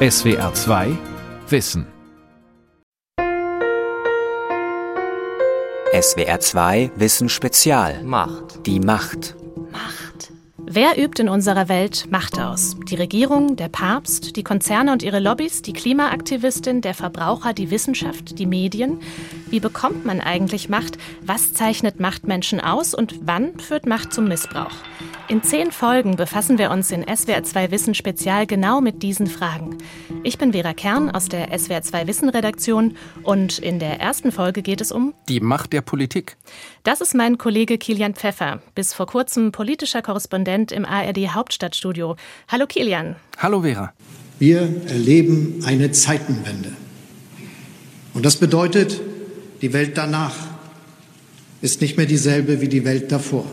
SWR 2 Wissen. SWR 2 Wissen Spezial. Macht. Die Macht. Macht. Wer übt in unserer Welt Macht aus? Die Regierung, der Papst, die Konzerne und ihre Lobbys, die Klimaaktivistin, der Verbraucher, die Wissenschaft, die Medien? Wie bekommt man eigentlich Macht? Was zeichnet Machtmenschen aus und wann führt Macht zum Missbrauch? In zehn Folgen befassen wir uns in SWR 2 Wissen Spezial genau mit diesen Fragen. Ich bin Vera Kern aus der SWR 2 Wissen Redaktion und in der ersten Folge geht es um die Macht der Politik. Das ist mein Kollege Kilian Pfeffer, bis vor kurzem politischer Korrespondent im ARD Hauptstadtstudio. Hallo Kilian. Hallo Vera. Wir erleben eine Zeitenwende. Und das bedeutet, die Welt danach ist nicht mehr dieselbe wie die Welt davor.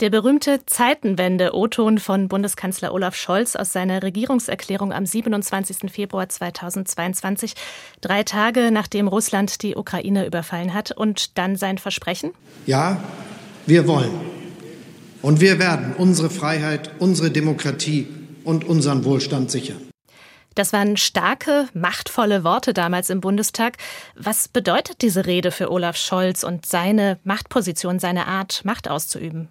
Der berühmte Zeitenwende-O-Ton von Bundeskanzler Olaf Scholz aus seiner Regierungserklärung am 27. Februar 2022, drei Tage nachdem Russland die Ukraine überfallen hat, und dann sein Versprechen? Ja, wir wollen. Und wir werden unsere Freiheit, unsere Demokratie und unseren Wohlstand sichern. Das waren starke, machtvolle Worte damals im Bundestag. Was bedeutet diese Rede für Olaf Scholz und seine Machtposition, seine Art, Macht auszuüben?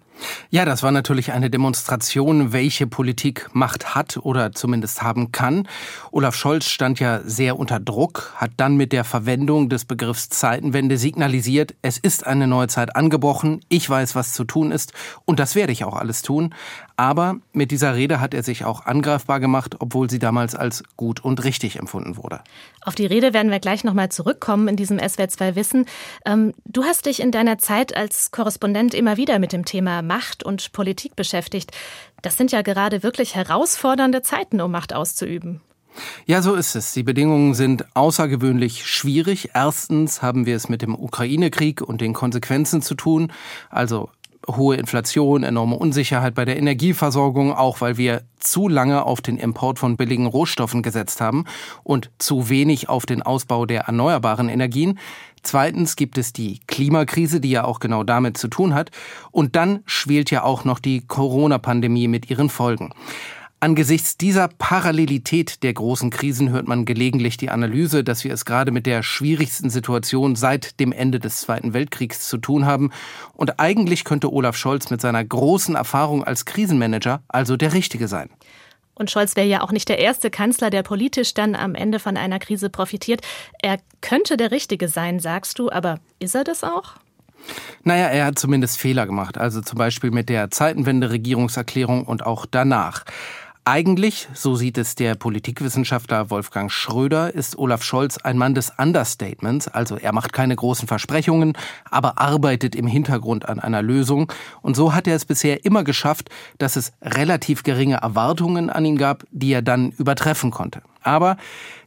Ja, das war natürlich eine Demonstration, welche Politik Macht hat oder zumindest haben kann. Olaf Scholz stand ja sehr unter Druck, hat dann mit der Verwendung des Begriffs Zeitenwende signalisiert, es ist eine neue Zeit angebrochen, ich weiß, was zu tun ist und das werde ich auch alles tun. Aber mit dieser Rede hat er sich auch angreifbar gemacht, obwohl sie damals als gut und richtig empfunden wurde. Auf die Rede werden wir gleich nochmal zurückkommen in diesem SWR2 Wissen. Ähm, du hast dich in deiner Zeit als Korrespondent immer wieder mit dem Thema Macht und Politik beschäftigt. Das sind ja gerade wirklich herausfordernde Zeiten, um Macht auszuüben. Ja, so ist es. Die Bedingungen sind außergewöhnlich schwierig. Erstens haben wir es mit dem Ukraine-Krieg und den Konsequenzen zu tun. Also hohe Inflation, enorme Unsicherheit bei der Energieversorgung, auch weil wir zu lange auf den Import von billigen Rohstoffen gesetzt haben und zu wenig auf den Ausbau der erneuerbaren Energien. Zweitens gibt es die Klimakrise, die ja auch genau damit zu tun hat. Und dann schwelt ja auch noch die Corona-Pandemie mit ihren Folgen. Angesichts dieser Parallelität der großen Krisen hört man gelegentlich die Analyse, dass wir es gerade mit der schwierigsten Situation seit dem Ende des Zweiten Weltkriegs zu tun haben. Und eigentlich könnte Olaf Scholz mit seiner großen Erfahrung als Krisenmanager also der Richtige sein. Und Scholz wäre ja auch nicht der erste Kanzler, der politisch dann am Ende von einer Krise profitiert. Er könnte der Richtige sein, sagst du, aber ist er das auch? Naja, er hat zumindest Fehler gemacht, also zum Beispiel mit der Zeitenwende-Regierungserklärung und auch danach. Eigentlich, so sieht es der Politikwissenschaftler Wolfgang Schröder, ist Olaf Scholz ein Mann des Understatements, also er macht keine großen Versprechungen, aber arbeitet im Hintergrund an einer Lösung. Und so hat er es bisher immer geschafft, dass es relativ geringe Erwartungen an ihn gab, die er dann übertreffen konnte. Aber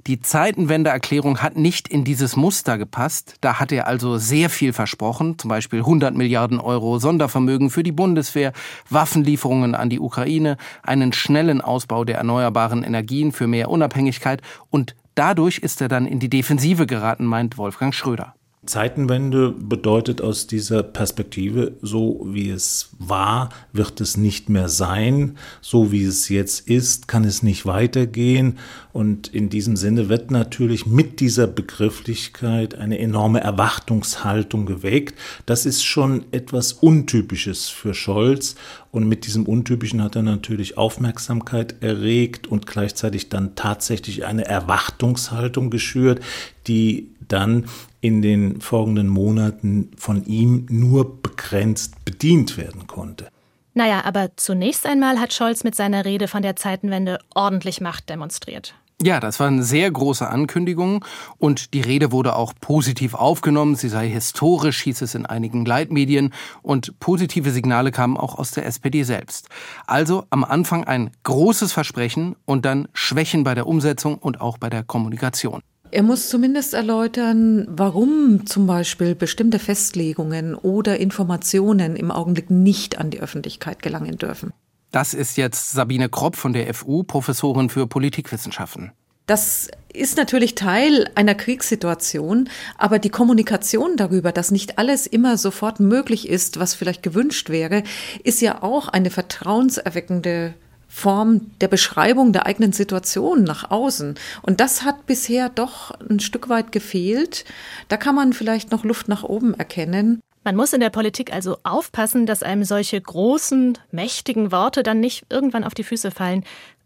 die Zeitenwendeerklärung hat nicht in dieses Muster gepasst. Da hat er also sehr viel versprochen, zum Beispiel 100 Milliarden Euro Sondervermögen für die Bundeswehr, Waffenlieferungen an die Ukraine, einen schnellen Ausbau der erneuerbaren Energien für mehr Unabhängigkeit und dadurch ist er dann in die Defensive geraten, meint Wolfgang Schröder. Zeitenwende bedeutet aus dieser Perspektive, so wie es war, wird es nicht mehr sein. So wie es jetzt ist, kann es nicht weitergehen. Und in diesem Sinne wird natürlich mit dieser Begrifflichkeit eine enorme Erwartungshaltung geweckt. Das ist schon etwas Untypisches für Scholz. Und mit diesem Untypischen hat er natürlich Aufmerksamkeit erregt und gleichzeitig dann tatsächlich eine Erwartungshaltung geschürt, die dann in den folgenden Monaten von ihm nur begrenzt bedient werden konnte. Naja, aber zunächst einmal hat Scholz mit seiner Rede von der Zeitenwende ordentlich Macht demonstriert. Ja, das waren sehr große Ankündigungen und die Rede wurde auch positiv aufgenommen. Sie sei historisch, hieß es in einigen Leitmedien und positive Signale kamen auch aus der SPD selbst. Also am Anfang ein großes Versprechen und dann Schwächen bei der Umsetzung und auch bei der Kommunikation. Er muss zumindest erläutern, warum zum Beispiel bestimmte Festlegungen oder Informationen im Augenblick nicht an die Öffentlichkeit gelangen dürfen. Das ist jetzt Sabine Kropp von der FU, Professorin für Politikwissenschaften. Das ist natürlich Teil einer Kriegssituation, aber die Kommunikation darüber, dass nicht alles immer sofort möglich ist, was vielleicht gewünscht wäre, ist ja auch eine vertrauenserweckende Form der Beschreibung der eigenen Situation nach außen. Und das hat bisher doch ein Stück weit gefehlt. Da kann man vielleicht noch Luft nach oben erkennen. Man muss in der Politik also aufpassen, dass einem solche großen, mächtigen Worte dann nicht irgendwann auf die Füße fallen.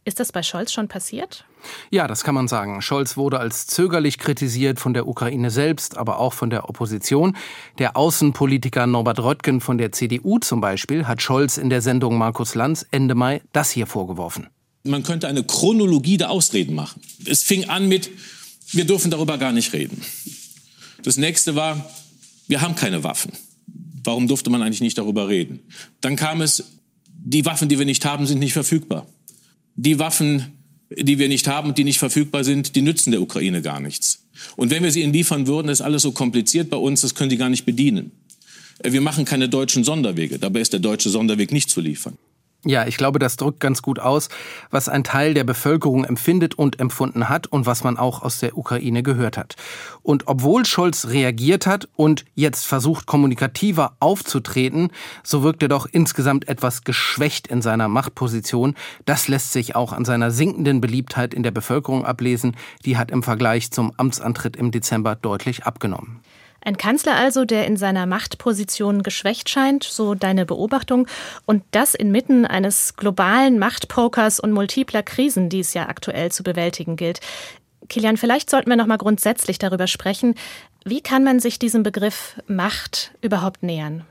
Ist das bei Scholz schon passiert? Ja, das kann man sagen. Scholz wurde als zögerlich kritisiert von der Ukraine selbst, aber auch von der Opposition. Der Außenpolitiker Norbert Röttgen von der CDU zum Beispiel hat Scholz in der Sendung Markus Lanz Ende Mai das hier vorgeworfen. Man könnte eine Chronologie der Ausreden machen. Es fing an mit, wir dürfen darüber gar nicht reden. Das nächste war, wir haben keine Waffen. Warum durfte man eigentlich nicht darüber reden? Dann kam es, die Waffen, die wir nicht haben, sind nicht verfügbar die Waffen, die wir nicht haben und die nicht verfügbar sind, die nützen der Ukraine gar nichts. Und wenn wir sie ihnen liefern würden, ist alles so kompliziert bei uns, das können die gar nicht bedienen. Wir machen keine deutschen Sonderwege. Dabei ist der deutsche Sonderweg nicht zu liefern. Ja, ich glaube, das drückt ganz gut aus, was ein Teil der Bevölkerung empfindet und empfunden hat und was man auch aus der Ukraine gehört hat. Und obwohl Scholz reagiert hat und jetzt versucht, kommunikativer aufzutreten, so wirkt er doch insgesamt etwas geschwächt in seiner Machtposition. Das lässt sich auch an seiner sinkenden Beliebtheit in der Bevölkerung ablesen. Die hat im Vergleich zum Amtsantritt im Dezember deutlich abgenommen. Ein Kanzler also, der in seiner Machtposition geschwächt scheint, so deine Beobachtung, und das inmitten eines globalen Machtpokers und multipler Krisen, die es ja aktuell zu bewältigen gilt. Kilian, vielleicht sollten wir noch mal grundsätzlich darüber sprechen, wie kann man sich diesem Begriff Macht überhaupt nähern?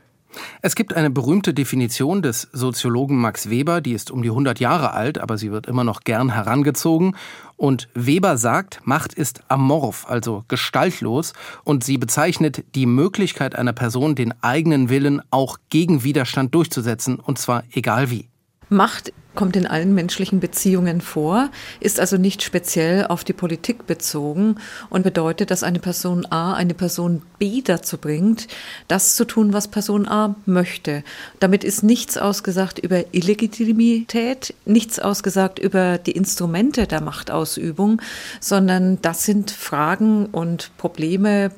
Es gibt eine berühmte Definition des Soziologen Max Weber, die ist um die 100 Jahre alt, aber sie wird immer noch gern herangezogen. Und Weber sagt, Macht ist amorph, also gestaltlos, und sie bezeichnet die Möglichkeit einer Person, den eigenen Willen auch gegen Widerstand durchzusetzen, und zwar egal wie. Macht kommt in allen menschlichen Beziehungen vor, ist also nicht speziell auf die Politik bezogen und bedeutet, dass eine Person A eine Person B dazu bringt, das zu tun, was Person A möchte. Damit ist nichts ausgesagt über Illegitimität, nichts ausgesagt über die Instrumente der Machtausübung, sondern das sind Fragen und Probleme,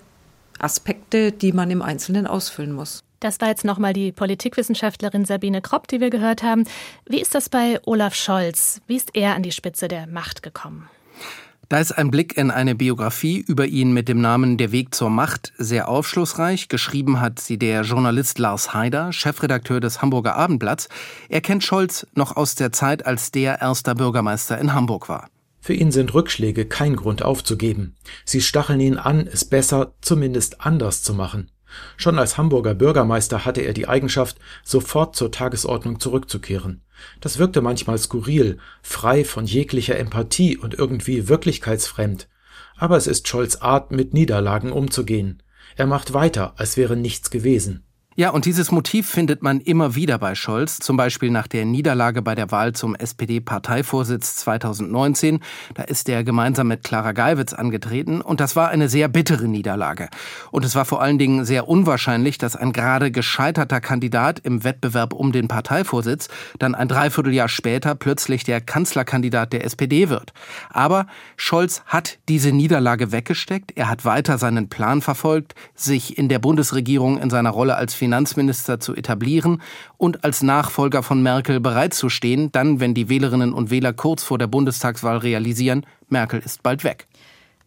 Aspekte, die man im Einzelnen ausfüllen muss. Das war jetzt nochmal die Politikwissenschaftlerin Sabine Kropp, die wir gehört haben. Wie ist das bei Olaf Scholz? Wie ist er an die Spitze der Macht gekommen? Da ist ein Blick in eine Biografie über ihn mit dem Namen Der Weg zur Macht sehr aufschlussreich. Geschrieben hat sie der Journalist Lars Haider, Chefredakteur des Hamburger Abendblatts. Er kennt Scholz noch aus der Zeit, als der erster Bürgermeister in Hamburg war. Für ihn sind Rückschläge kein Grund aufzugeben. Sie stacheln ihn an, es besser, zumindest anders zu machen. Schon als Hamburger Bürgermeister hatte er die Eigenschaft, sofort zur Tagesordnung zurückzukehren. Das wirkte manchmal skurril, frei von jeglicher Empathie und irgendwie wirklichkeitsfremd. Aber es ist Scholz Art, mit Niederlagen umzugehen. Er macht weiter, als wäre nichts gewesen. Ja, und dieses Motiv findet man immer wieder bei Scholz, zum Beispiel nach der Niederlage bei der Wahl zum SPD-Parteivorsitz 2019. Da ist er gemeinsam mit Clara Geiwitz angetreten und das war eine sehr bittere Niederlage. Und es war vor allen Dingen sehr unwahrscheinlich, dass ein gerade gescheiterter Kandidat im Wettbewerb um den Parteivorsitz dann ein Dreivierteljahr später plötzlich der Kanzlerkandidat der SPD wird. Aber Scholz hat diese Niederlage weggesteckt, er hat weiter seinen Plan verfolgt, sich in der Bundesregierung in seiner Rolle als Finanzminister zu etablieren und als Nachfolger von Merkel bereitzustehen, dann, wenn die Wählerinnen und Wähler kurz vor der Bundestagswahl realisieren, Merkel ist bald weg.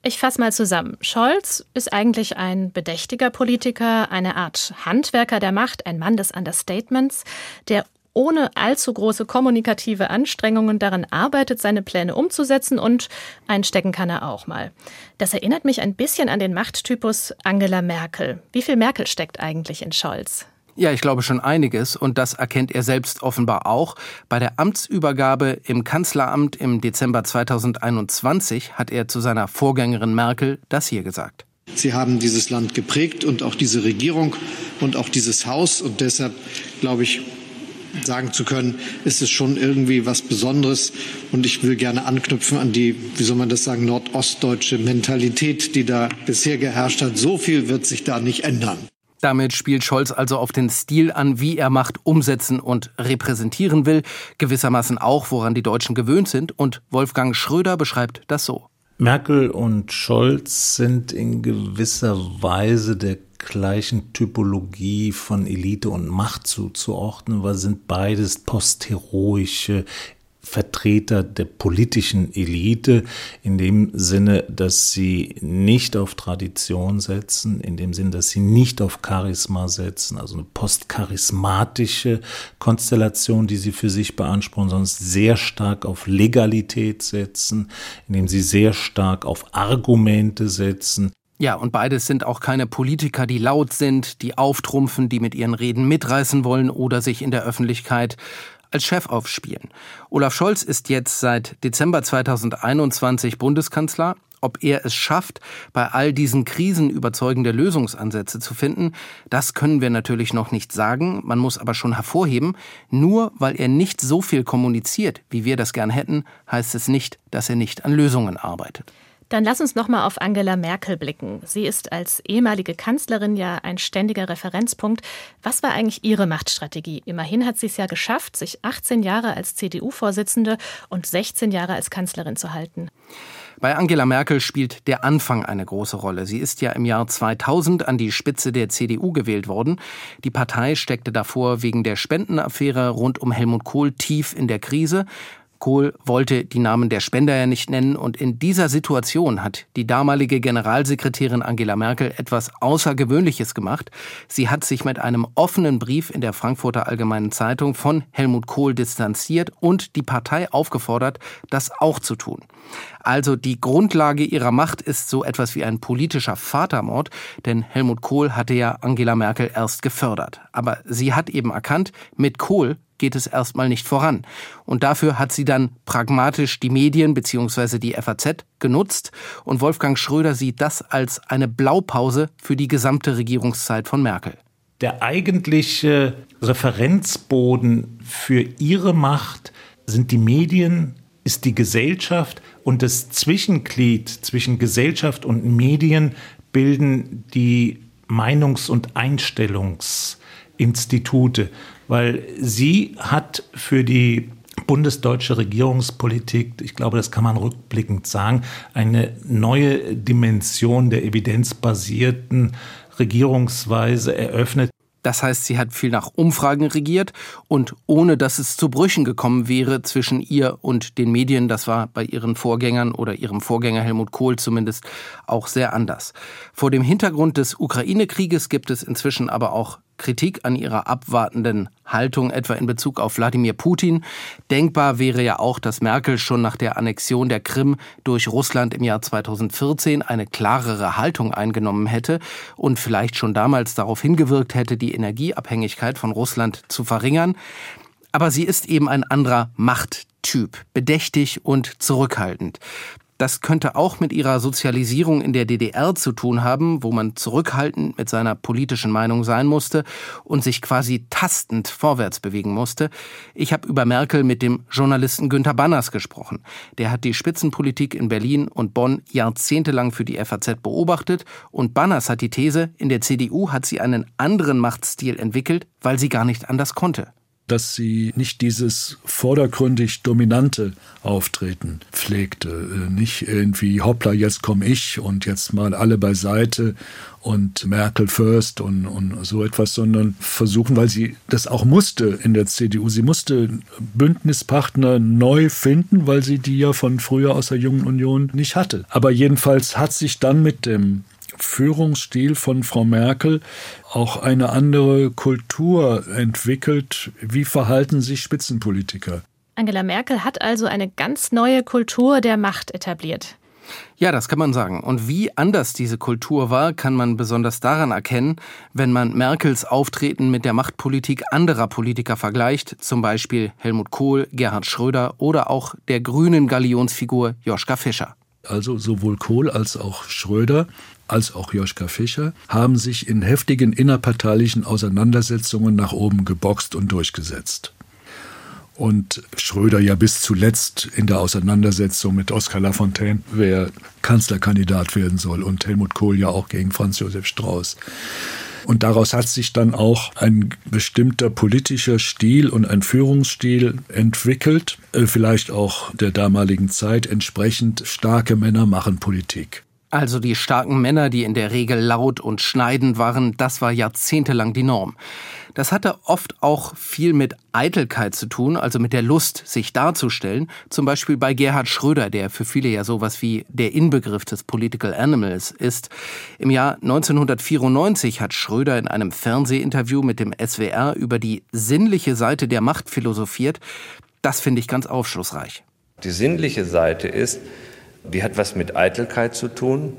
Ich fasse mal zusammen. Scholz ist eigentlich ein bedächtiger Politiker, eine Art Handwerker der Macht, ein Mann des Understatements, der ohne allzu große kommunikative Anstrengungen daran arbeitet, seine Pläne umzusetzen und einstecken kann er auch mal. Das erinnert mich ein bisschen an den Machttypus Angela Merkel. Wie viel Merkel steckt eigentlich in Scholz? Ja, ich glaube schon einiges und das erkennt er selbst offenbar auch. Bei der Amtsübergabe im Kanzleramt im Dezember 2021 hat er zu seiner Vorgängerin Merkel das hier gesagt. Sie haben dieses Land geprägt und auch diese Regierung und auch dieses Haus und deshalb glaube ich, sagen zu können, ist es schon irgendwie was Besonderes. Und ich will gerne anknüpfen an die, wie soll man das sagen, nordostdeutsche Mentalität, die da bisher geherrscht hat. So viel wird sich da nicht ändern. Damit spielt Scholz also auf den Stil an, wie er Macht umsetzen und repräsentieren will, gewissermaßen auch, woran die Deutschen gewöhnt sind. Und Wolfgang Schröder beschreibt das so. Merkel und Scholz sind in gewisser Weise der gleichen Typologie von Elite und Macht zuzuordnen, weil sind beides postheroische Vertreter der politischen Elite in dem Sinne, dass sie nicht auf Tradition setzen, in dem Sinne, dass sie nicht auf Charisma setzen, also eine postcharismatische Konstellation, die sie für sich beanspruchen, sondern sehr stark auf Legalität setzen, indem sie sehr stark auf Argumente setzen, ja, und beides sind auch keine Politiker, die laut sind, die auftrumpfen, die mit ihren Reden mitreißen wollen oder sich in der Öffentlichkeit als Chef aufspielen. Olaf Scholz ist jetzt seit Dezember 2021 Bundeskanzler. Ob er es schafft, bei all diesen Krisen überzeugende Lösungsansätze zu finden, das können wir natürlich noch nicht sagen. Man muss aber schon hervorheben, nur weil er nicht so viel kommuniziert, wie wir das gern hätten, heißt es nicht, dass er nicht an Lösungen arbeitet. Dann lass uns noch mal auf Angela Merkel blicken. Sie ist als ehemalige Kanzlerin ja ein ständiger Referenzpunkt. Was war eigentlich ihre Machtstrategie? Immerhin hat sie es ja geschafft, sich 18 Jahre als CDU-Vorsitzende und 16 Jahre als Kanzlerin zu halten. Bei Angela Merkel spielt der Anfang eine große Rolle. Sie ist ja im Jahr 2000 an die Spitze der CDU gewählt worden. Die Partei steckte davor wegen der Spendenaffäre rund um Helmut Kohl tief in der Krise. Kohl wollte die Namen der Spender ja nicht nennen und in dieser Situation hat die damalige Generalsekretärin Angela Merkel etwas Außergewöhnliches gemacht. Sie hat sich mit einem offenen Brief in der Frankfurter Allgemeinen Zeitung von Helmut Kohl distanziert und die Partei aufgefordert, das auch zu tun. Also die Grundlage ihrer Macht ist so etwas wie ein politischer Vatermord, denn Helmut Kohl hatte ja Angela Merkel erst gefördert. Aber sie hat eben erkannt, mit Kohl geht es erstmal nicht voran. Und dafür hat sie dann pragmatisch die Medien bzw. die FAZ genutzt und Wolfgang Schröder sieht das als eine Blaupause für die gesamte Regierungszeit von Merkel. Der eigentliche Referenzboden für ihre Macht sind die Medien, ist die Gesellschaft und das Zwischenglied zwischen Gesellschaft und Medien bilden die Meinungs- und Einstellungsinstitute weil sie hat für die bundesdeutsche Regierungspolitik, ich glaube, das kann man rückblickend sagen, eine neue Dimension der evidenzbasierten Regierungsweise eröffnet. Das heißt, sie hat viel nach Umfragen regiert und ohne dass es zu Brüchen gekommen wäre zwischen ihr und den Medien, das war bei ihren Vorgängern oder ihrem Vorgänger Helmut Kohl zumindest auch sehr anders. Vor dem Hintergrund des Ukraine-Krieges gibt es inzwischen aber auch Kritik an ihrer abwartenden Haltung, etwa in Bezug auf Wladimir Putin. Denkbar wäre ja auch, dass Merkel schon nach der Annexion der Krim durch Russland im Jahr 2014 eine klarere Haltung eingenommen hätte und vielleicht schon damals darauf hingewirkt hätte, die Energieabhängigkeit von Russland zu verringern. Aber sie ist eben ein anderer Machttyp, bedächtig und zurückhaltend. Das könnte auch mit ihrer Sozialisierung in der DDR zu tun haben, wo man zurückhaltend mit seiner politischen Meinung sein musste und sich quasi tastend vorwärts bewegen musste. Ich habe über Merkel mit dem Journalisten Günther Banners gesprochen. Der hat die Spitzenpolitik in Berlin und Bonn jahrzehntelang für die FAZ beobachtet und Banners hat die These, in der CDU hat sie einen anderen Machtstil entwickelt, weil sie gar nicht anders konnte dass sie nicht dieses vordergründig dominante Auftreten pflegte. Äh, nicht irgendwie, hoppla, jetzt komme ich und jetzt mal alle beiseite und Merkel first und, und so etwas, sondern versuchen, weil sie das auch musste in der CDU. Sie musste Bündnispartner neu finden, weil sie die ja von früher aus der Jungen Union nicht hatte. Aber jedenfalls hat sich dann mit dem Führungsstil von Frau Merkel auch eine andere Kultur entwickelt. Wie verhalten sich Spitzenpolitiker? Angela Merkel hat also eine ganz neue Kultur der Macht etabliert. Ja, das kann man sagen. Und wie anders diese Kultur war, kann man besonders daran erkennen, wenn man Merkels Auftreten mit der Machtpolitik anderer Politiker vergleicht, zum Beispiel Helmut Kohl, Gerhard Schröder oder auch der grünen Galionsfigur Joschka Fischer. Also sowohl Kohl als auch Schröder als auch Joschka Fischer haben sich in heftigen innerparteilichen Auseinandersetzungen nach oben geboxt und durchgesetzt. Und Schröder ja bis zuletzt in der Auseinandersetzung mit Oskar Lafontaine, wer Kanzlerkandidat werden soll, und Helmut Kohl ja auch gegen Franz Josef Strauß. Und daraus hat sich dann auch ein bestimmter politischer Stil und ein Führungsstil entwickelt, äh, vielleicht auch der damaligen Zeit entsprechend starke Männer machen Politik. Also die starken Männer, die in der Regel laut und schneidend waren, das war jahrzehntelang die Norm. Das hatte oft auch viel mit Eitelkeit zu tun, also mit der Lust, sich darzustellen. Zum Beispiel bei Gerhard Schröder, der für viele ja sowas wie der Inbegriff des Political Animals ist. Im Jahr 1994 hat Schröder in einem Fernsehinterview mit dem SWR über die sinnliche Seite der Macht philosophiert. Das finde ich ganz aufschlussreich. Die sinnliche Seite ist, die hat was mit Eitelkeit zu tun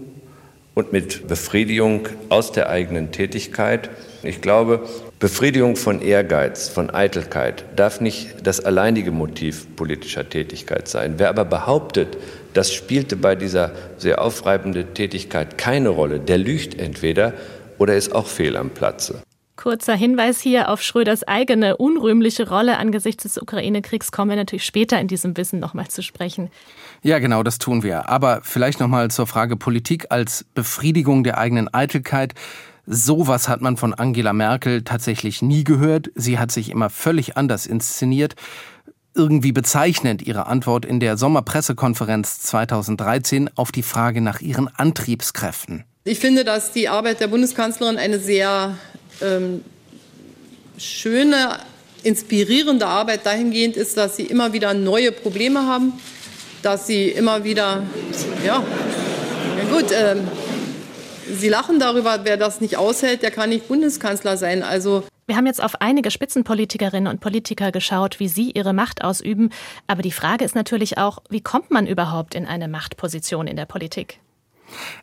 und mit Befriedigung aus der eigenen Tätigkeit. Ich glaube, Befriedigung von Ehrgeiz, von Eitelkeit darf nicht das alleinige Motiv politischer Tätigkeit sein. Wer aber behauptet, das spielte bei dieser sehr aufreibenden Tätigkeit keine Rolle, der lügt entweder oder ist auch fehl am Platze. Kurzer Hinweis hier auf Schröders eigene unrühmliche Rolle angesichts des Ukraine-Kriegs kommen wir natürlich später in diesem Wissen nochmal zu sprechen. Ja, genau, das tun wir. Aber vielleicht nochmal zur Frage Politik als Befriedigung der eigenen Eitelkeit. Sowas hat man von Angela Merkel tatsächlich nie gehört. Sie hat sich immer völlig anders inszeniert. Irgendwie bezeichnend ihre Antwort in der Sommerpressekonferenz 2013 auf die Frage nach ihren Antriebskräften. Ich finde, dass die Arbeit der Bundeskanzlerin eine sehr ähm, schöne, inspirierende Arbeit dahingehend ist, dass sie immer wieder neue Probleme haben, dass sie immer wieder, ja, ja gut, ähm, Sie lachen darüber, wer das nicht aushält, der kann nicht Bundeskanzler sein. Also wir haben jetzt auf einige Spitzenpolitikerinnen und Politiker geschaut, wie sie ihre Macht ausüben. Aber die Frage ist natürlich auch, wie kommt man überhaupt in eine Machtposition in der Politik?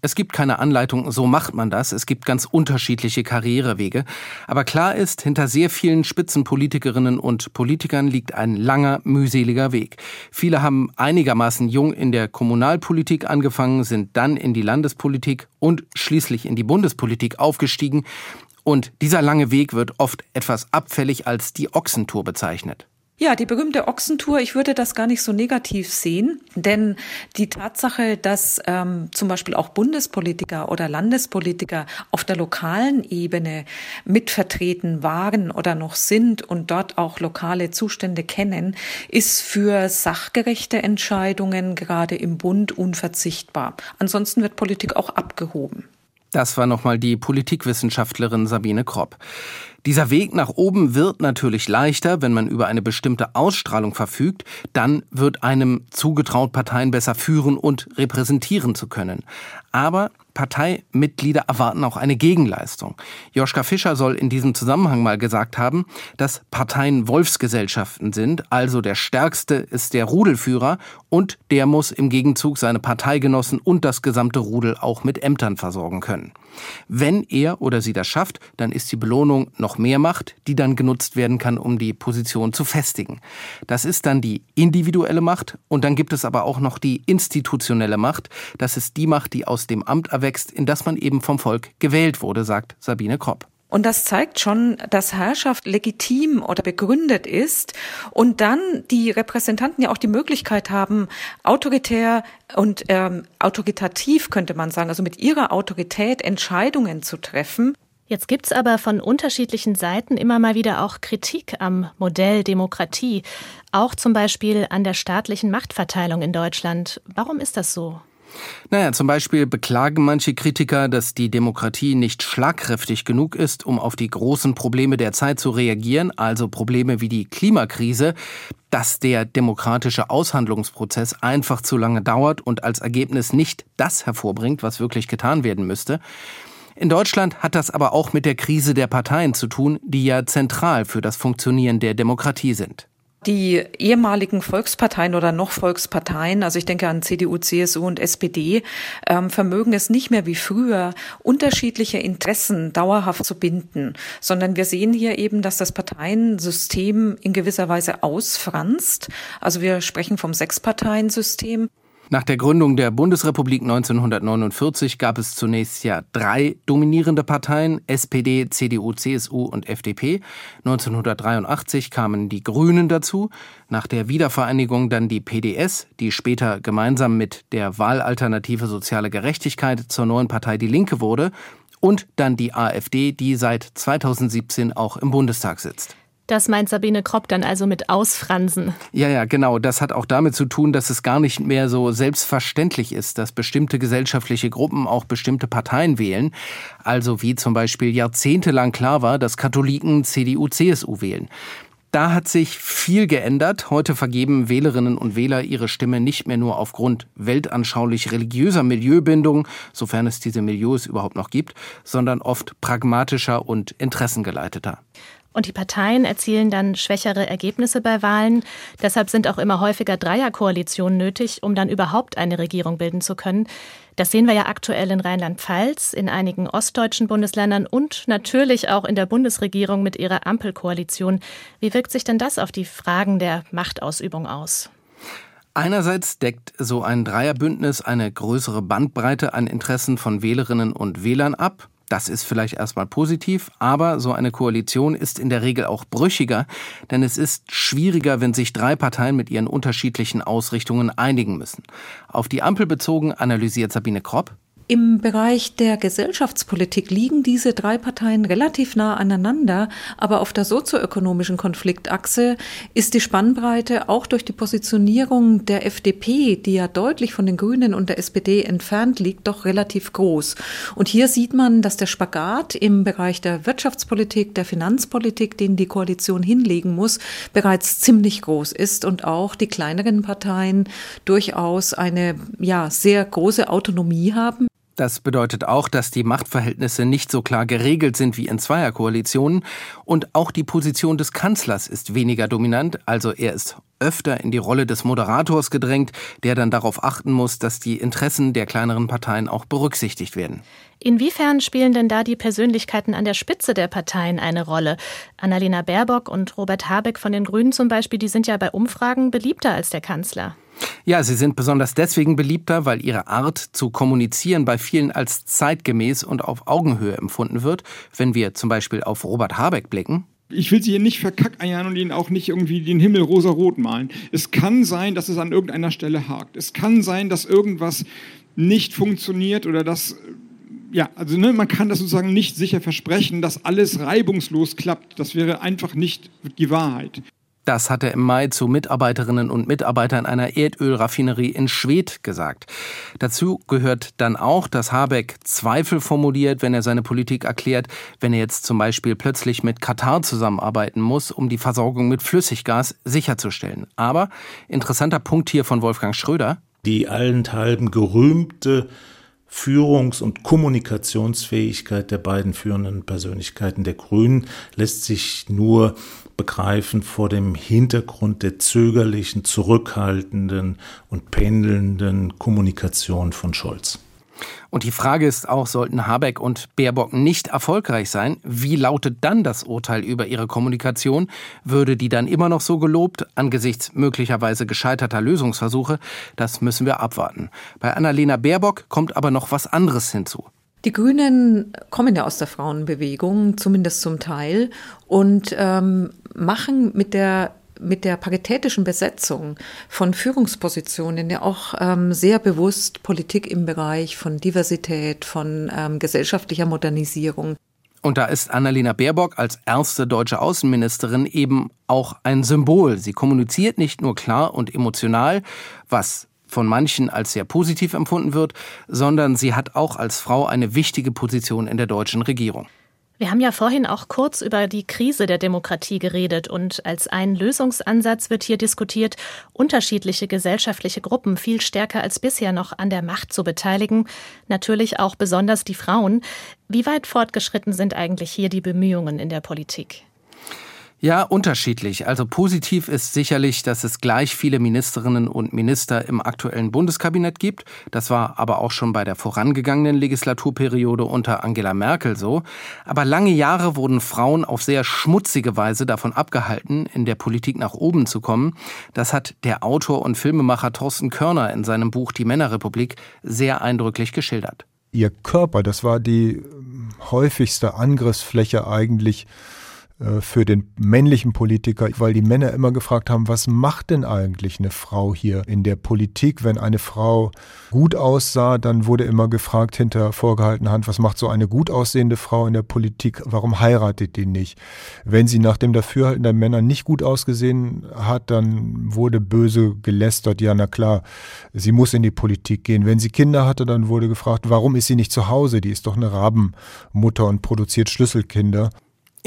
Es gibt keine Anleitung, so macht man das. Es gibt ganz unterschiedliche Karrierewege. Aber klar ist, hinter sehr vielen Spitzenpolitikerinnen und Politikern liegt ein langer, mühseliger Weg. Viele haben einigermaßen jung in der Kommunalpolitik angefangen, sind dann in die Landespolitik und schließlich in die Bundespolitik aufgestiegen. Und dieser lange Weg wird oft etwas abfällig als die Ochsentour bezeichnet. Ja, die berühmte Ochsentour, ich würde das gar nicht so negativ sehen, denn die Tatsache, dass ähm, zum Beispiel auch Bundespolitiker oder Landespolitiker auf der lokalen Ebene mitvertreten waren oder noch sind und dort auch lokale Zustände kennen, ist für sachgerechte Entscheidungen gerade im Bund unverzichtbar. Ansonsten wird Politik auch abgehoben. Das war nochmal die Politikwissenschaftlerin Sabine Kropp. Dieser Weg nach oben wird natürlich leichter, wenn man über eine bestimmte Ausstrahlung verfügt, dann wird einem zugetraut, Parteien besser führen und repräsentieren zu können. Aber Parteimitglieder erwarten auch eine Gegenleistung. Joschka Fischer soll in diesem Zusammenhang mal gesagt haben, dass Parteien Wolfsgesellschaften sind, also der Stärkste ist der Rudelführer und der muss im Gegenzug seine Parteigenossen und das gesamte Rudel auch mit Ämtern versorgen können. Wenn er oder sie das schafft, dann ist die Belohnung noch mehr Macht, die dann genutzt werden kann, um die Position zu festigen. Das ist dann die individuelle Macht und dann gibt es aber auch noch die institutionelle Macht. Das ist die Macht, die aus dem Amt erwächst, in das man eben vom Volk gewählt wurde, sagt Sabine Kropp. Und das zeigt schon, dass Herrschaft legitim oder begründet ist und dann die Repräsentanten ja auch die Möglichkeit haben, autoritär und ähm, autoritativ könnte man sagen, also mit ihrer Autorität Entscheidungen zu treffen. Jetzt gibt's aber von unterschiedlichen Seiten immer mal wieder auch Kritik am Modell Demokratie, auch zum Beispiel an der staatlichen Machtverteilung in Deutschland. Warum ist das so? Naja, zum Beispiel beklagen manche Kritiker, dass die Demokratie nicht schlagkräftig genug ist, um auf die großen Probleme der Zeit zu reagieren, also Probleme wie die Klimakrise, dass der demokratische Aushandlungsprozess einfach zu lange dauert und als Ergebnis nicht das hervorbringt, was wirklich getan werden müsste. In Deutschland hat das aber auch mit der Krise der Parteien zu tun, die ja zentral für das Funktionieren der Demokratie sind. Die ehemaligen Volksparteien oder noch Volksparteien, also ich denke an CDU, CSU und SPD, ähm, vermögen es nicht mehr wie früher, unterschiedliche Interessen dauerhaft zu binden, sondern wir sehen hier eben, dass das Parteiensystem in gewisser Weise ausfranst. Also wir sprechen vom Sechsparteiensystem. Nach der Gründung der Bundesrepublik 1949 gab es zunächst ja drei dominierende Parteien, SPD, CDU, CSU und FDP. 1983 kamen die Grünen dazu, nach der Wiedervereinigung dann die PDS, die später gemeinsam mit der Wahlalternative Soziale Gerechtigkeit zur neuen Partei Die Linke wurde, und dann die AfD, die seit 2017 auch im Bundestag sitzt. Das meint Sabine Kropp dann also mit Ausfransen. Ja, ja, genau. Das hat auch damit zu tun, dass es gar nicht mehr so selbstverständlich ist, dass bestimmte gesellschaftliche Gruppen auch bestimmte Parteien wählen. Also wie zum Beispiel jahrzehntelang klar war, dass Katholiken CDU, CSU wählen. Da hat sich viel geändert. Heute vergeben Wählerinnen und Wähler ihre Stimme nicht mehr nur aufgrund weltanschaulich religiöser Milieubindung, sofern es diese Milieus überhaupt noch gibt, sondern oft pragmatischer und interessengeleiteter. Und die Parteien erzielen dann schwächere Ergebnisse bei Wahlen. Deshalb sind auch immer häufiger Dreierkoalitionen nötig, um dann überhaupt eine Regierung bilden zu können. Das sehen wir ja aktuell in Rheinland-Pfalz, in einigen ostdeutschen Bundesländern und natürlich auch in der Bundesregierung mit ihrer Ampelkoalition. Wie wirkt sich denn das auf die Fragen der Machtausübung aus? Einerseits deckt so ein Dreierbündnis eine größere Bandbreite an Interessen von Wählerinnen und Wählern ab. Das ist vielleicht erstmal positiv, aber so eine Koalition ist in der Regel auch brüchiger, denn es ist schwieriger, wenn sich drei Parteien mit ihren unterschiedlichen Ausrichtungen einigen müssen. Auf die Ampel bezogen analysiert Sabine Kropp. Im Bereich der Gesellschaftspolitik liegen diese drei Parteien relativ nah aneinander, aber auf der sozioökonomischen Konfliktachse ist die Spannbreite auch durch die Positionierung der FDP, die ja deutlich von den Grünen und der SPD entfernt liegt, doch relativ groß. Und hier sieht man, dass der Spagat im Bereich der Wirtschaftspolitik, der Finanzpolitik, den die Koalition hinlegen muss, bereits ziemlich groß ist und auch die kleineren Parteien durchaus eine ja sehr große Autonomie haben. Das bedeutet auch, dass die Machtverhältnisse nicht so klar geregelt sind wie in Zweierkoalitionen und auch die Position des Kanzlers ist weniger dominant, also er ist öfter in die Rolle des Moderators gedrängt, der dann darauf achten muss, dass die Interessen der kleineren Parteien auch berücksichtigt werden. Inwiefern spielen denn da die Persönlichkeiten an der Spitze der Parteien eine Rolle? Annalena Baerbock und Robert Habeck von den Grünen zum Beispiel, die sind ja bei Umfragen beliebter als der Kanzler. Ja, sie sind besonders deswegen beliebter, weil ihre Art zu kommunizieren bei vielen als zeitgemäß und auf Augenhöhe empfunden wird. Wenn wir zum Beispiel auf Robert Habeck blicken. Ich will sie hier nicht verkackeiern und ihnen auch nicht irgendwie den Himmel rosa-rot malen. Es kann sein, dass es an irgendeiner Stelle hakt. Es kann sein, dass irgendwas nicht funktioniert oder dass ja, also ne, man kann das sozusagen nicht sicher versprechen, dass alles reibungslos klappt. Das wäre einfach nicht die Wahrheit. Das hat er im Mai zu Mitarbeiterinnen und Mitarbeitern einer Erdölraffinerie in Schwedt gesagt. Dazu gehört dann auch, dass Habeck Zweifel formuliert, wenn er seine Politik erklärt, wenn er jetzt zum Beispiel plötzlich mit Katar zusammenarbeiten muss, um die Versorgung mit Flüssiggas sicherzustellen. Aber interessanter Punkt hier von Wolfgang Schröder. Die allenthalben gerühmte Führungs- und Kommunikationsfähigkeit der beiden führenden Persönlichkeiten der Grünen lässt sich nur begreifen vor dem Hintergrund der zögerlichen, zurückhaltenden und pendelnden Kommunikation von Scholz. Und die Frage ist auch, sollten Habeck und Baerbock nicht erfolgreich sein, wie lautet dann das Urteil über ihre Kommunikation? Würde die dann immer noch so gelobt angesichts möglicherweise gescheiterter Lösungsversuche? Das müssen wir abwarten. Bei Annalena Baerbock kommt aber noch was anderes hinzu. Die Grünen kommen ja aus der Frauenbewegung, zumindest zum Teil, und ähm, machen mit der mit der paritätischen Besetzung von Führungspositionen ja auch ähm, sehr bewusst Politik im Bereich von Diversität, von ähm, gesellschaftlicher Modernisierung. Und da ist Annalena Baerbock als erste deutsche Außenministerin eben auch ein Symbol. Sie kommuniziert nicht nur klar und emotional, was von manchen als sehr positiv empfunden wird, sondern sie hat auch als Frau eine wichtige Position in der deutschen Regierung. Wir haben ja vorhin auch kurz über die Krise der Demokratie geredet und als ein Lösungsansatz wird hier diskutiert, unterschiedliche gesellschaftliche Gruppen viel stärker als bisher noch an der Macht zu beteiligen, natürlich auch besonders die Frauen. Wie weit fortgeschritten sind eigentlich hier die Bemühungen in der Politik? Ja, unterschiedlich. Also positiv ist sicherlich, dass es gleich viele Ministerinnen und Minister im aktuellen Bundeskabinett gibt. Das war aber auch schon bei der vorangegangenen Legislaturperiode unter Angela Merkel so. Aber lange Jahre wurden Frauen auf sehr schmutzige Weise davon abgehalten, in der Politik nach oben zu kommen. Das hat der Autor und Filmemacher Thorsten Körner in seinem Buch Die Männerrepublik sehr eindrücklich geschildert. Ihr Körper, das war die häufigste Angriffsfläche eigentlich für den männlichen Politiker, weil die Männer immer gefragt haben, was macht denn eigentlich eine Frau hier in der Politik? Wenn eine Frau gut aussah, dann wurde immer gefragt hinter vorgehaltener Hand, was macht so eine gut aussehende Frau in der Politik? Warum heiratet die nicht? Wenn sie nach dem Dafürhalten der Männer nicht gut ausgesehen hat, dann wurde böse gelästert. Ja, na klar, sie muss in die Politik gehen. Wenn sie Kinder hatte, dann wurde gefragt, warum ist sie nicht zu Hause? Die ist doch eine Rabenmutter und produziert Schlüsselkinder.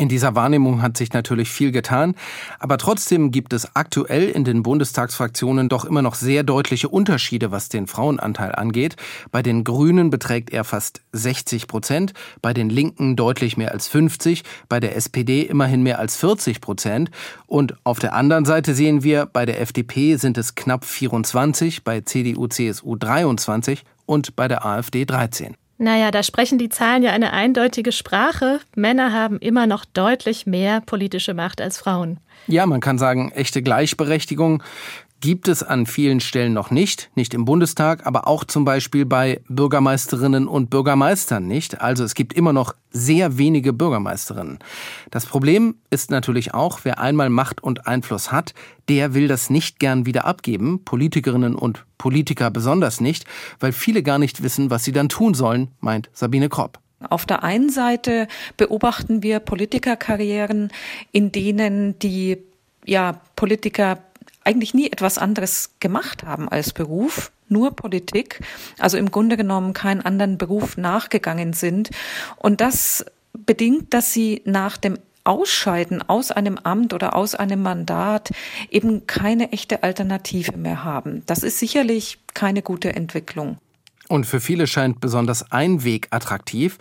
In dieser Wahrnehmung hat sich natürlich viel getan, aber trotzdem gibt es aktuell in den Bundestagsfraktionen doch immer noch sehr deutliche Unterschiede, was den Frauenanteil angeht. Bei den Grünen beträgt er fast 60 Prozent, bei den Linken deutlich mehr als 50, bei der SPD immerhin mehr als 40 Prozent und auf der anderen Seite sehen wir, bei der FDP sind es knapp 24, bei CDU, CSU 23 und bei der AfD 13. Naja, da sprechen die Zahlen ja eine eindeutige Sprache. Männer haben immer noch deutlich mehr politische Macht als Frauen. Ja, man kann sagen, echte Gleichberechtigung gibt es an vielen Stellen noch nicht, nicht im Bundestag, aber auch zum Beispiel bei Bürgermeisterinnen und Bürgermeistern nicht. Also es gibt immer noch sehr wenige Bürgermeisterinnen. Das Problem ist natürlich auch, wer einmal Macht und Einfluss hat, der will das nicht gern wieder abgeben, Politikerinnen und Politiker besonders nicht, weil viele gar nicht wissen, was sie dann tun sollen, meint Sabine Kropp. Auf der einen Seite beobachten wir Politikerkarrieren, in denen die ja, Politiker eigentlich nie etwas anderes gemacht haben als Beruf, nur Politik, also im Grunde genommen keinen anderen Beruf nachgegangen sind. Und das bedingt, dass sie nach dem Ausscheiden aus einem Amt oder aus einem Mandat eben keine echte Alternative mehr haben. Das ist sicherlich keine gute Entwicklung. Und für viele scheint besonders ein Weg attraktiv,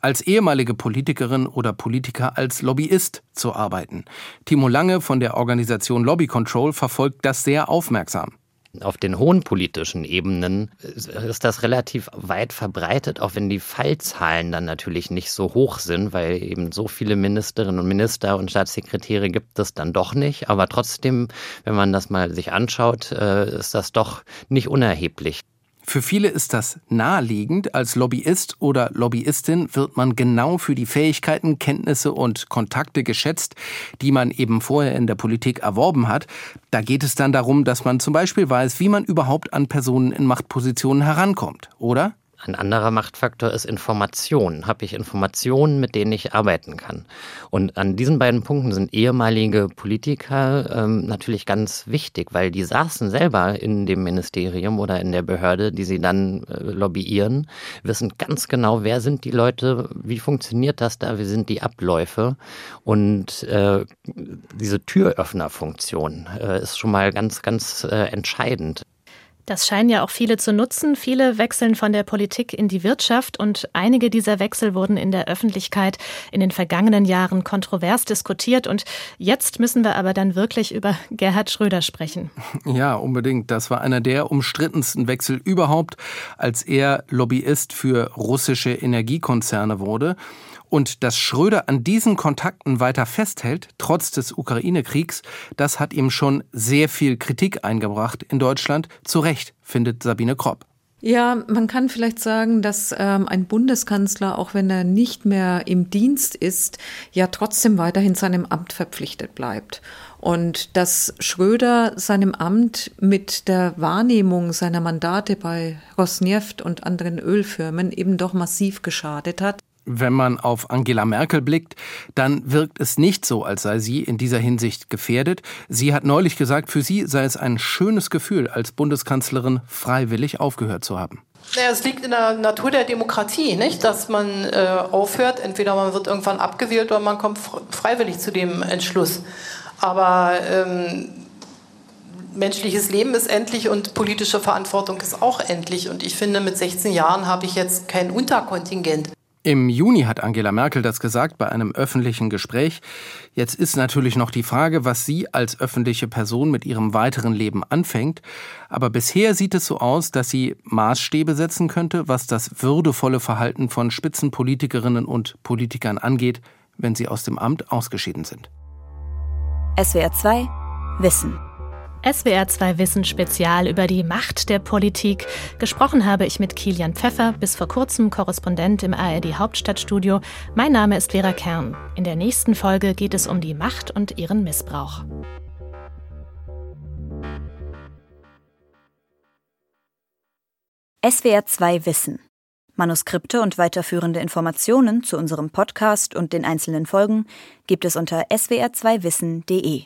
als ehemalige Politikerin oder Politiker als Lobbyist zu arbeiten. Timo Lange von der Organisation Lobby Control verfolgt das sehr aufmerksam. Auf den hohen politischen Ebenen ist das relativ weit verbreitet, auch wenn die Fallzahlen dann natürlich nicht so hoch sind, weil eben so viele Ministerinnen und Minister und Staatssekretäre gibt es dann doch nicht. Aber trotzdem, wenn man das mal sich anschaut, äh, ist das doch nicht unerheblich. Für viele ist das naheliegend. Als Lobbyist oder Lobbyistin wird man genau für die Fähigkeiten, Kenntnisse und Kontakte geschätzt, die man eben vorher in der Politik erworben hat. Da geht es dann darum, dass man zum Beispiel weiß, wie man überhaupt an Personen in Machtpositionen herankommt, oder? Ein anderer Machtfaktor ist Information. Habe ich Informationen, mit denen ich arbeiten kann? Und an diesen beiden Punkten sind ehemalige Politiker ähm, natürlich ganz wichtig, weil die saßen selber in dem Ministerium oder in der Behörde, die sie dann äh, lobbyieren, wissen ganz genau, wer sind die Leute, wie funktioniert das da, wie sind die Abläufe. Und äh, diese Türöffnerfunktion äh, ist schon mal ganz, ganz äh, entscheidend. Das scheinen ja auch viele zu nutzen. Viele wechseln von der Politik in die Wirtschaft und einige dieser Wechsel wurden in der Öffentlichkeit in den vergangenen Jahren kontrovers diskutiert. Und jetzt müssen wir aber dann wirklich über Gerhard Schröder sprechen. Ja, unbedingt. Das war einer der umstrittensten Wechsel überhaupt, als er Lobbyist für russische Energiekonzerne wurde. Und dass Schröder an diesen Kontakten weiter festhält, trotz des Ukraine-Kriegs, das hat ihm schon sehr viel Kritik eingebracht in Deutschland. Zu Recht, findet Sabine Kropp. Ja, man kann vielleicht sagen, dass ähm, ein Bundeskanzler, auch wenn er nicht mehr im Dienst ist, ja trotzdem weiterhin seinem Amt verpflichtet bleibt. Und dass Schröder seinem Amt mit der Wahrnehmung seiner Mandate bei Rosneft und anderen Ölfirmen eben doch massiv geschadet hat wenn man auf Angela Merkel blickt, dann wirkt es nicht so, als sei sie in dieser Hinsicht gefährdet. Sie hat neulich gesagt, für sie sei es ein schönes Gefühl, als Bundeskanzlerin freiwillig aufgehört zu haben. Naja, es liegt in der Natur der Demokratie, nicht? dass man äh, aufhört. Entweder man wird irgendwann abgewählt oder man kommt freiwillig zu dem Entschluss. Aber ähm, menschliches Leben ist endlich und politische Verantwortung ist auch endlich. Und ich finde, mit 16 Jahren habe ich jetzt kein Unterkontingent. Im Juni hat Angela Merkel das gesagt bei einem öffentlichen Gespräch. Jetzt ist natürlich noch die Frage, was sie als öffentliche Person mit ihrem weiteren Leben anfängt. Aber bisher sieht es so aus, dass sie Maßstäbe setzen könnte, was das würdevolle Verhalten von Spitzenpolitikerinnen und Politikern angeht, wenn sie aus dem Amt ausgeschieden sind. SWR 2 Wissen SWR 2 Wissen Spezial über die Macht der Politik. Gesprochen habe ich mit Kilian Pfeffer, bis vor kurzem Korrespondent im ARD Hauptstadtstudio. Mein Name ist Vera Kern. In der nächsten Folge geht es um die Macht und ihren Missbrauch. SWR 2 Wissen. Manuskripte und weiterführende Informationen zu unserem Podcast und den einzelnen Folgen gibt es unter swr2wissen.de.